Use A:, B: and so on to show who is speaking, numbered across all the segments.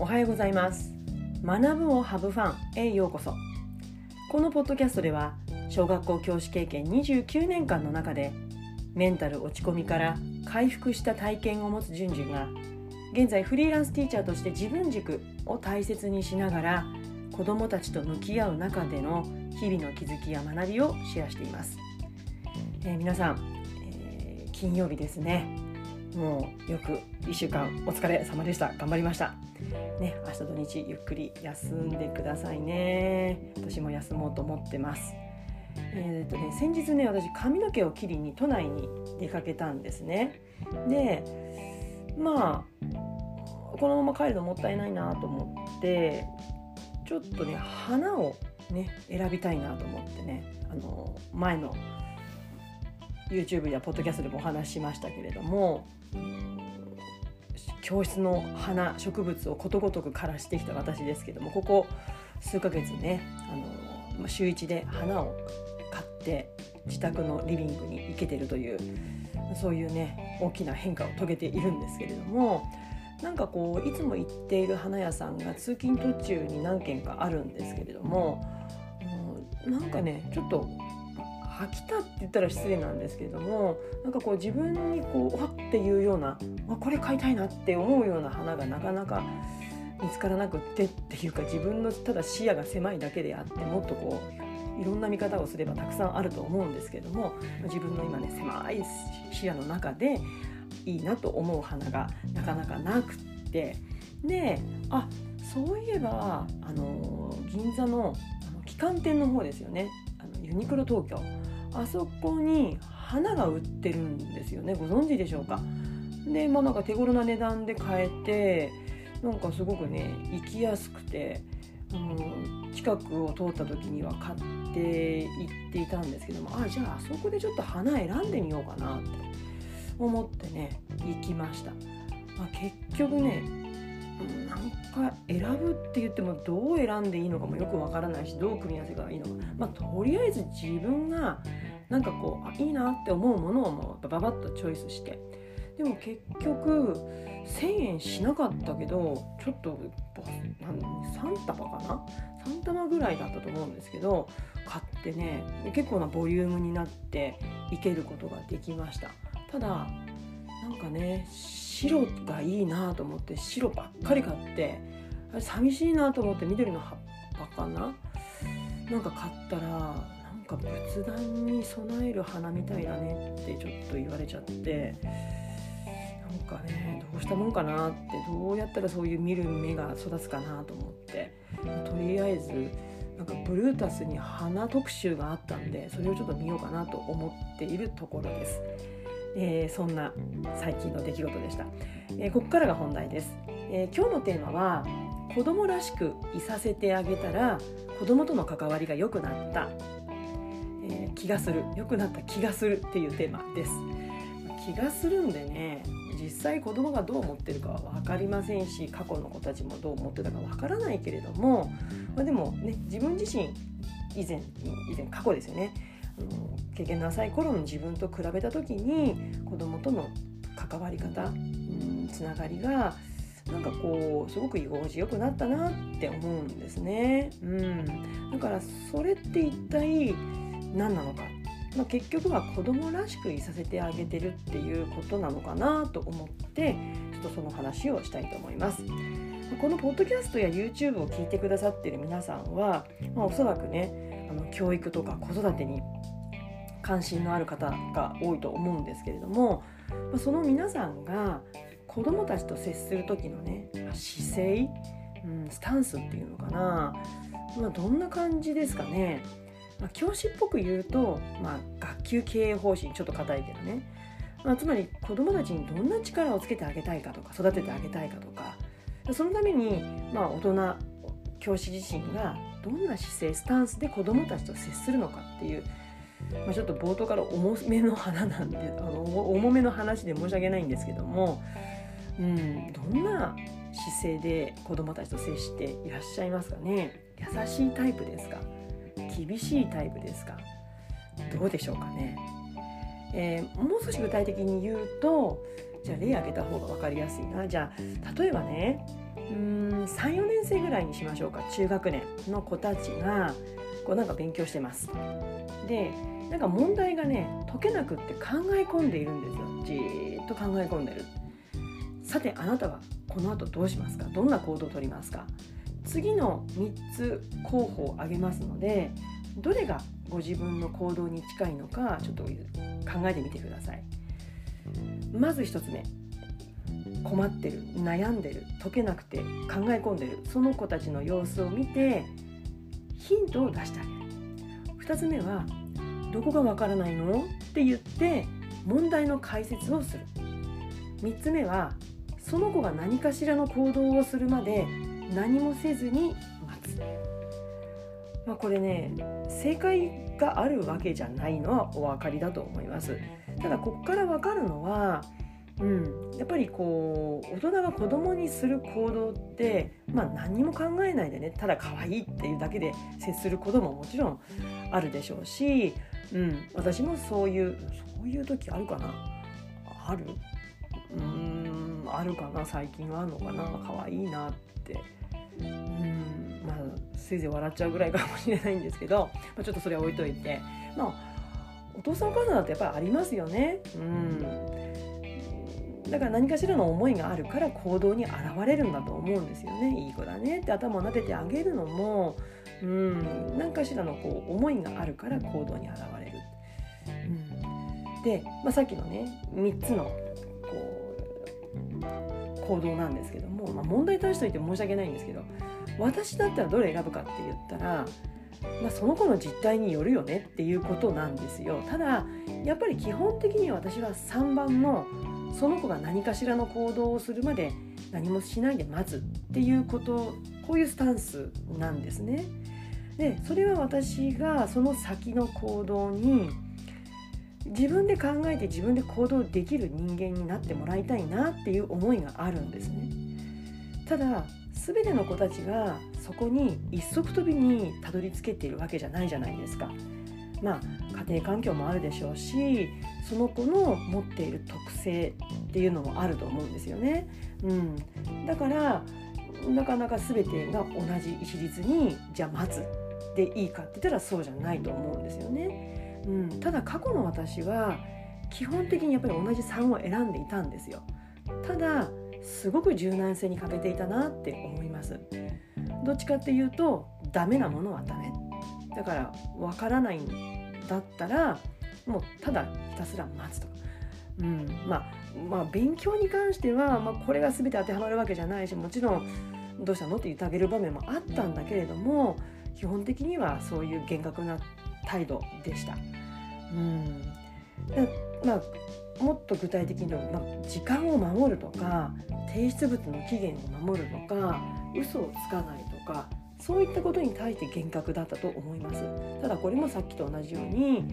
A: おはようございます。学ぶをハブファンへようこそ。このポッドキャストでは小学校教師経験29年間の中でメンタル落ち込みから回復した体験を持つじゅんじゅんが現在フリーランスティーチャーとして自分軸を大切にしながら子どもたちと向き合う中での日々の気づきや学びをシェアしています、えー、皆さん、えー、金曜日ですね。もうよく1週間お疲れ様でした。頑張りました。ね明日土日ゆっくり休んでくださいね。私も休もうと思ってます。えーとね、先日ね私髪の毛を切りに都内に出かけたんですね。でまあこのまま帰るのもったいないなと思ってちょっとね花をね選びたいなと思ってねあの前の YouTube やポッドキャストでもお話ししましたけれども教室の花植物をことごとく枯らしてきた私ですけどもここ数ヶ月ねあの週1で花を買って自宅のリビングに行けてるというそういうね大きな変化を遂げているんですけれどもなんかこういつも行っている花屋さんが通勤途中に何軒かあるんですけれどもなんかねちょっと飽きたって言ったら失礼なんですけれどもなんかこう自分にこうわっていうようなあこれ買いたいなって思うような花がなかなか見つからなくってっていうか自分のただ視野が狭いだけであってもっとこういろんな見方をすればたくさんあると思うんですけども自分の今ね狭い視野の中でいいなと思う花がなかなかなくってであそういえばあの銀座の旗艦店の方ですよね。あのユニクロ東京。あそこに花が売ってるんですよね。ご存知でしょうか？でまあなんか手頃な値段で買えてなんかすごくね行きやすくて、うん、近くを通った時には買って行っていたんですけどもあじゃああそこでちょっと花選んでみようかなって思ってね行きました、まあ、結局ねなんか選ぶって言ってもどう選んでいいのかもよくわからないしどう組み合わせがいいのか。まあとりあえず自分がなんかこうあいいなって思うものをもうババッとチョイスして。でも結局1,000円しなかったけどちょっとなん3束かな？3玉ぐらいだったと思うんですけど買ってね結構なボリュームになっていけることができました。ただなんかね白がいいなと思って白ばっかり買って寂しいなと思って緑の葉っぱかな？なんか買ったらか仏壇に備える花みたいだねってちょっと言われちゃってなんかねどうしたもんかなってどうやったらそういう見る目が育つかなと思って。とりあえずなんかブルータスに花特集があったんでそれをちょっと見ようかなと思っているところです。えー、そんな最近の出来事でした、えー、ここからが本題です、えー、今日のテーマは子供らしくいさせてあげたら子供との関わりが良くなった、気がする。良くなった気がするっていうテーマです。気がするんでね実際子供がどう思ってるかは分かりませんし過去の子たちもどう思ってたか分からないけれども、まあ、でもね自分自身以前以前過去ですよね。あの経験の浅い頃の自分と比べた時に子供との関わり方、うん、つながりがなんかこうすごく居心地よくなったなって思うんですね。うん、だからそれって一体何なのか、まあ、結局は子供らしくいさせてあげてるっていうことなのかなと思ってちょっとその話をしたいと思います。このポッドキャストや YouTube を聞いてくださってる皆さんは、まあ、おそらくねあの教育とか子育てに関心のある方が多いと思うんですけれども、まあ、その皆さんが子どもたちと接する時のね姿勢、うん、スタンスっていうのかな、まあ、どんな感じですかね。まあ、教師っぽく言うと、まあ、学級経営方針ちょっと硬いけどね、まあ、つまり子どもたちにどんな力をつけてあげたいかとか育ててあげたいかとか。そのために、まあ、大人教師自身がどんな姿勢スタンスで子どもたちと接するのかっていう、まあ、ちょっと冒頭から重めの花なんであの重めの話で申し訳ないんですけども、うん、どんな姿勢で子どもたちと接していらっしゃいますかね。優しいタイプですか。厳しいタイプですか？どうでしょうかね、えー、もう少し具体的に言うとじゃあ例挙げた方が分かりやすいな。じゃあ例えばねうん34年生ぐらいにしましょうか。中学年の子たちがこうなんか勉強してます。でなんか問題がね解けなくって考え込んでいるんですよ。じーっと考え込んでる。さてあなたはこの後どうしますか？どんな行動をとりますか？次の3つ候補を挙げますのでどれがご自分の行動に近いのかちょっと考えてみてください。まず1つ目。困ってる悩んでる解けなくて考え込んでる。その子たちの様子を見てヒントを出してあげる。2つ目はどこがわからないの？って言って問題の解説をする。3つ目はその子が何かしらの行動をするまで何もせずに待つ、まあ、これね正解があるわけじゃないのはお分かりだと思います。ただここから分かるのはうん、やっぱりこう大人が子供にする行動って、まあ、何にも考えないでねただ可愛いっていうだけで接することももちろんあるでしょうし、うん、私もそういうそういう時あるかな？ある？うんあるかな？最近はあるのかな？可愛いなって。うん。まあせいぜい笑っちゃうぐらいかもしれないんですけど、まあ、ちょっとそれは置いといて。まあお父さんお母さんだってやっぱりありますよね。うん。だから何かしらの思いがあるから行動に現れるんだと思うんですよね。いい子だね。って頭を撫でてあげるのもうん。何かしらのこう思いがあるから行動に現れる。うん、で、まあ、さっきのね3つのこう行動なんですけども、まあ、問題出しといて申し訳ないんですけど私だったらどれ選ぶかって言ったらまあ、その子の実態によるよねっていうことなんですよただやっぱり基本的に私は3番のその子が何かしらの行動をするまで何もしないで待つっていうことこういうスタンスなんですね。でそれは私がその先の行動に自分で考えて自分で行動できる人間になってもらいたいなっていう思いがあるんですね。ただ全ての子たちがそこに一足飛びにたどり着けているわけじゃないじゃないですか。まあ、家庭環境もあるでしょうしその子の持っている特性っていうのもあると思うんですよね。うん、だからなかなか全てが同じ一律にじゃあ待つでいいかって言ったらそうじゃないと思うんですよね。うん、ただ過去の私は基本的にやっぱり同じ3を選んでいたんですよ。ただすごく柔軟性に欠けていたなって思います。どっちかっていうとダメなものはダメだからわからないんだったらもうただひたすら待つとか、うんまあ、まあ勉強に関しては、まあ、これが全て当てはまるわけじゃないしもちろん「どうしたの?」って言ってあげる場面もあったんだけれども基本的にはそういう厳格な態度でした。うんまあ、もっと具体的には、ま、時間を守るとか提出物の期限を守るとか嘘をつかないとかそういったことに対して厳格だったと思います。ただこれもさっきと同じように、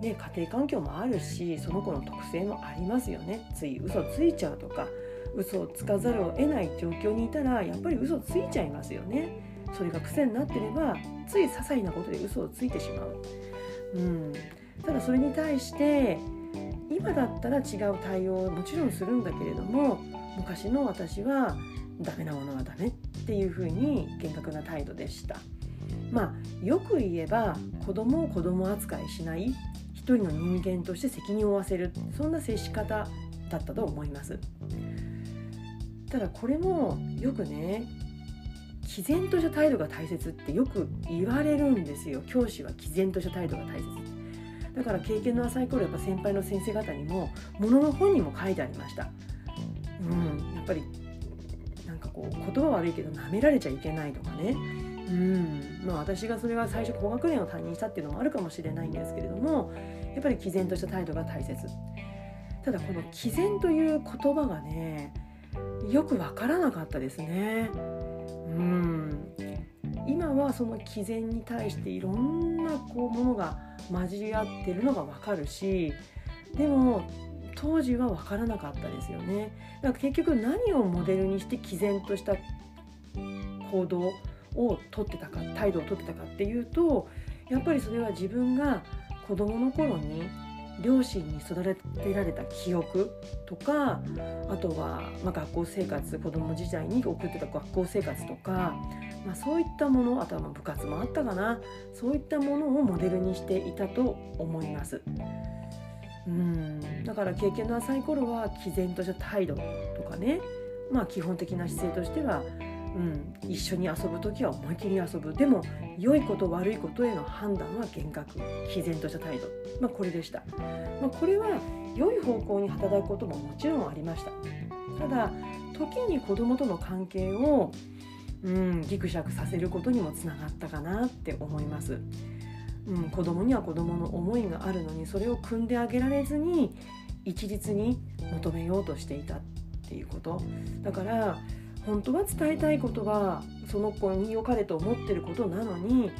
A: ね、家庭環境もあるしその子の特性もありますよね。つい嘘ついちゃうとか嘘をつかざるを得ない状況にいたらやっぱり嘘ついちゃいますよね。それが癖になってればつい些細なことで嘘をついてしまう、うん、ただそれに対して今だったら違う対応をもちろんするんだけれども昔の私はダメなものはダメっていうふうに厳格な態度でした。まあよく言えば子供を子供扱いしない一人の人間として責任を負わせるそんな接し方だったと思います。ただこれもよくね毅然とした態度が大切ってよく言われるんですよ教師は毅然とした態度が大切だから経験の浅い頃やっぱ先輩の先生方にもものの本にも書いてありました。うんやっぱりなんかこう言葉悪いけど舐められちゃいけないとかね。うんまあ、私がそれが最初高学年を担任したっていうのもあるかもしれないんですけれどもやっぱり毅然とした態度が大切。ただこの毅然という言葉がねよく分からなかったですね。うん。今はその毅然に対していろんなこうものが混じり合ってるのが分かるしでも当時は分からなかったですよね。だから結局何をモデルにして毅然とした行動をとってたか態度をとってたかっていうとやっぱりそれは自分が子どもの頃に両親に育てられた記憶とかあとは、まあ、学校生活子供時代に送ってた学校生活とか、まあ、そういったものあとはま部活もあったかな。そういったものをモデルにしていたと思います。うん。だから経験の浅い頃は毅然とした態度とかね。まあ基本的な姿勢としてはうん、一緒に遊ぶ時は思い切り遊ぶ。でも良いこと悪いことへの判断は厳格毅然とした態度、まあ、これでした、まあ、これは良い方向に働くことももちろんありました。ただ時に子供との関係を、うん、ギクシャクさせることにもつながったかなって思います、うん、子供には子供の思いがあるのにそれを汲んであげられずに一律に求めようとしていたっていうこと。だから本当は伝えたいことはその子に良かれと思ってることなのに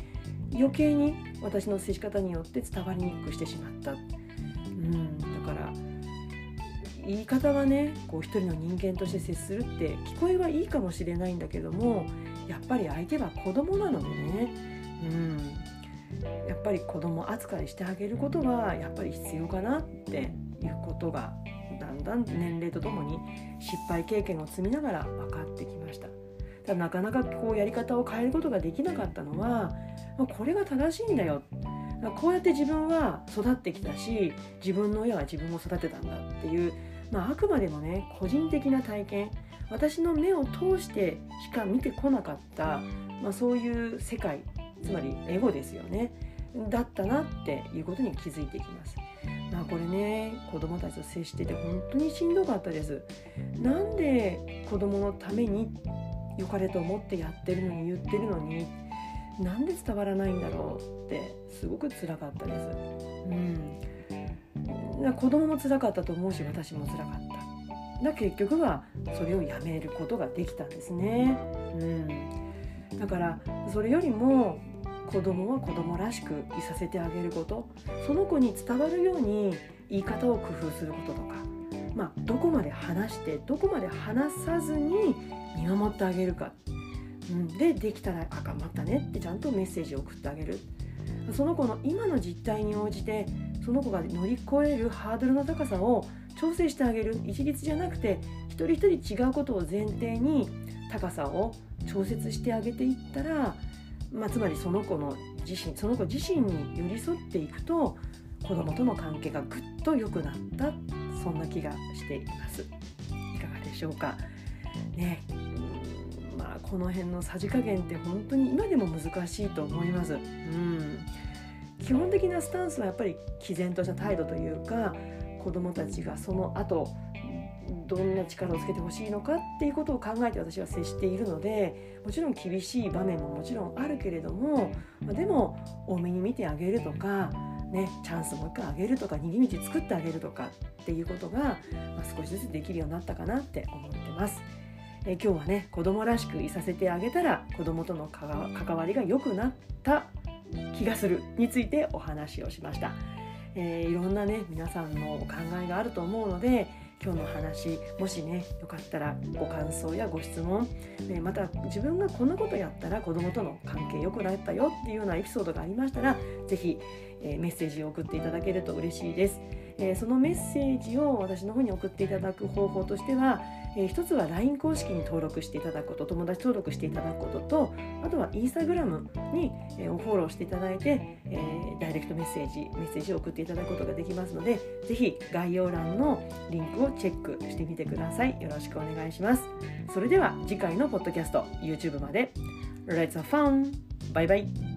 A: 余計に私の接し方によって伝わりにくくしてしまった、うん、だから言い方はねこう一人の人間として接するって聞こえはいいかもしれないんだけどもやっぱり相手は子供なのでね、うん、やっぱり子供扱いしてあげることはやっぱり必要かなっていうことがだん年齢とともに失敗経験を積みながら分かってきました。ただなかなかこうやり方を変えることができなかったのは、ま、これが正しいんだよ。こうやって自分は育ってきたし自分の親は自分を育てたんだっていう、まあ、あくまでもね個人的な体験。私の目を通してしか見てこなかった、まあ、そういう世界つまりエゴですよねだったなっていうことに気づいていきます。まあこれね子供たちと接してて本当にしんどかったです。なんで子供のために良かれと思ってやってるのに言ってるのになんで伝わらないんだろうってすごく辛かったです。うん。子供も辛かったと思うし私も辛かった。だ結局はそれをやめることができたんですね。うん。だからそれよりも子供は子供らしくいさせてあげること。その子に伝わるように言い方を工夫することとか、まあ、どこまで話してどこまで話さずに見守ってあげるか、うん、でできたら「あ頑張ったね」ってちゃんとメッセージを送ってあげる。その子の今の実態に応じてその子が乗り越えるハードルの高さを調整してあげる。一律じゃなくて一人一人違うことを前提に高さを調節してあげていったらまあ、つまりその子の自身その子自身に寄り添っていくと子供との関係がぐっと良くなったそんな気がしています。いかがでしょうか。ね。まあこの辺のさじ加減って本当に今でも難しいと思います。うん。基本的なスタンスはやっぱり毅然とした態度というか子どもたちがその後どんな力をつけてほしいのかっていうことを考えて私は接しているのでもちろん厳しい場面ももちろんあるけれどもでも多めに見てあげるとか、ね、チャンスもう一回あげるとか逃げ道作ってあげるとかっていうことが、まあ、少しずつできるようになったかなって思ってます。え今日はね子供らしくいさせてあげたら子供との関わりが良くなった気がするについてお話をしました。えー、いろんなね皆さんのお考えがあると思うので今日の話もしねよかったらご感想やご質問、えまた自分がこんなことやったら子供との関係良くなったよっていうようなエピソードがありましたら是非、えメッセージを送っていただけると嬉しいです。えそのメッセージを私の方に送っていただく方法としてはえー、一つは LINE 公式に登録していただくこと友達登録していただくこととあとは Instagram に、えー、フォローしていただいて、えー、ダイレクトメッセージメッセージを送っていただくことができますのでぜひ概要欄のリンクをチェックしてみてください。よろしくお願いします。それでは次回のポッドキャスト YouTube まで。Let's have fun! バイバイ。